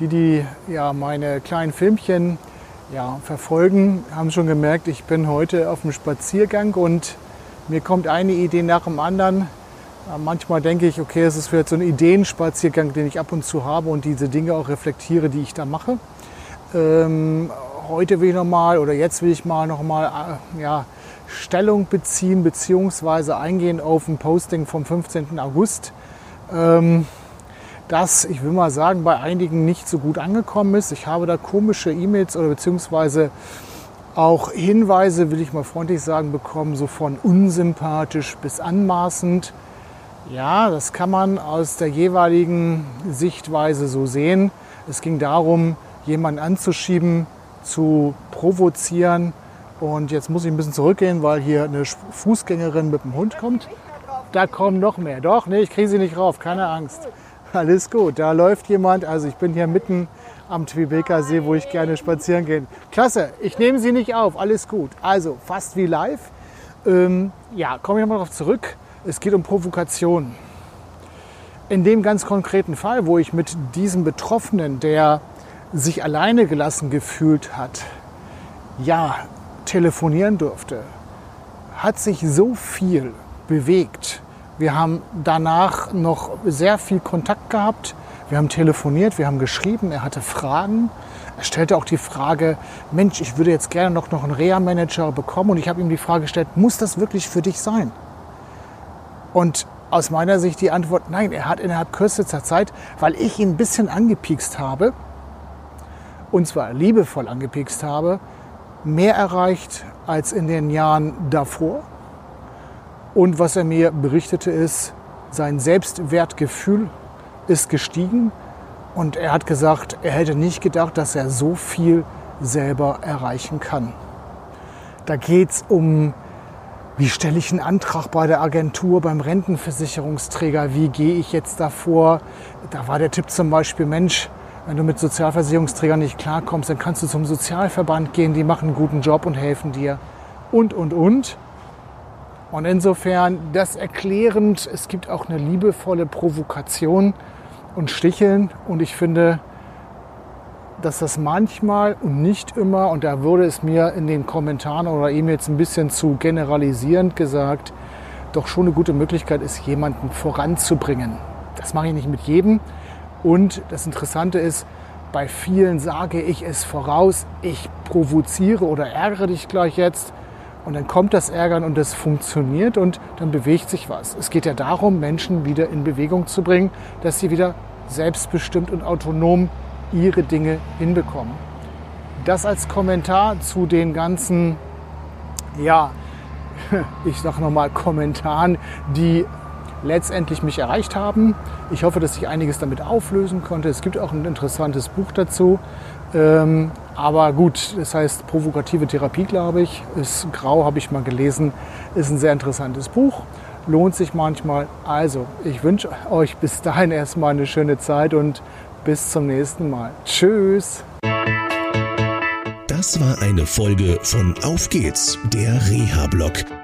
die, die ja meine kleinen Filmchen ja, verfolgen, haben schon gemerkt, ich bin heute auf dem Spaziergang und mir kommt eine Idee nach dem anderen. Manchmal denke ich, okay, es ist vielleicht so ein Ideenspaziergang, den ich ab und zu habe und diese Dinge auch reflektiere, die ich da mache. Ähm, heute will ich nochmal oder jetzt will ich mal nochmal äh, ja, Stellung beziehen beziehungsweise eingehen auf ein Posting vom 15. August ähm, das, ich will mal sagen, bei einigen nicht so gut angekommen ist. Ich habe da komische E-Mails oder beziehungsweise auch Hinweise, will ich mal freundlich sagen, bekommen, so von unsympathisch bis anmaßend. Ja, das kann man aus der jeweiligen Sichtweise so sehen. Es ging darum, jemanden anzuschieben, zu provozieren. Und jetzt muss ich ein bisschen zurückgehen, weil hier eine Fußgängerin mit dem Hund kommt da kommen noch mehr. Doch, nee, ich kriege sie nicht rauf, keine Angst. Alles gut, da läuft jemand. Also ich bin hier mitten am Twibeka See, wo ich gerne spazieren gehe. Klasse, ich nehme sie nicht auf, alles gut. Also fast wie live. Ähm, ja, komme ich nochmal darauf zurück. Es geht um Provokation. In dem ganz konkreten Fall, wo ich mit diesem Betroffenen, der sich alleine gelassen gefühlt hat, ja, telefonieren durfte, hat sich so viel bewegt. Wir haben danach noch sehr viel Kontakt gehabt. Wir haben telefoniert, wir haben geschrieben, er hatte Fragen. Er stellte auch die Frage, Mensch, ich würde jetzt gerne noch, noch einen Reha-Manager bekommen. Und ich habe ihm die Frage gestellt, muss das wirklich für dich sein? Und aus meiner Sicht die Antwort, nein, er hat innerhalb kürzester Zeit, weil ich ihn ein bisschen angepiekst habe, und zwar liebevoll angepiekst habe, mehr erreicht als in den Jahren davor. Und was er mir berichtete ist, sein Selbstwertgefühl ist gestiegen und er hat gesagt, er hätte nicht gedacht, dass er so viel selber erreichen kann. Da geht es um, wie stelle ich einen Antrag bei der Agentur, beim Rentenversicherungsträger, wie gehe ich jetzt davor. Da war der Tipp zum Beispiel, Mensch, wenn du mit Sozialversicherungsträgern nicht klarkommst, dann kannst du zum Sozialverband gehen, die machen einen guten Job und helfen dir. Und, und, und. Und insofern das erklärend, es gibt auch eine liebevolle Provokation und Sticheln. Und ich finde, dass das manchmal und nicht immer, und da wurde es mir in den Kommentaren oder E-Mails ein bisschen zu generalisierend gesagt, doch schon eine gute Möglichkeit ist, jemanden voranzubringen. Das mache ich nicht mit jedem. Und das Interessante ist, bei vielen sage ich es voraus, ich provoziere oder ärgere dich gleich jetzt. Und dann kommt das Ärgern und das funktioniert und dann bewegt sich was. Es geht ja darum, Menschen wieder in Bewegung zu bringen, dass sie wieder selbstbestimmt und autonom ihre Dinge hinbekommen. Das als Kommentar zu den ganzen, ja, ich sage nochmal Kommentaren, die letztendlich mich erreicht haben. Ich hoffe, dass ich einiges damit auflösen konnte. Es gibt auch ein interessantes Buch dazu. Ähm, aber gut, das heißt provokative Therapie, glaube ich. Ist grau, habe ich mal gelesen. Ist ein sehr interessantes Buch. Lohnt sich manchmal. Also, ich wünsche euch bis dahin erstmal eine schöne Zeit und bis zum nächsten Mal. Tschüss. Das war eine Folge von Auf geht's, der Reha-Blog.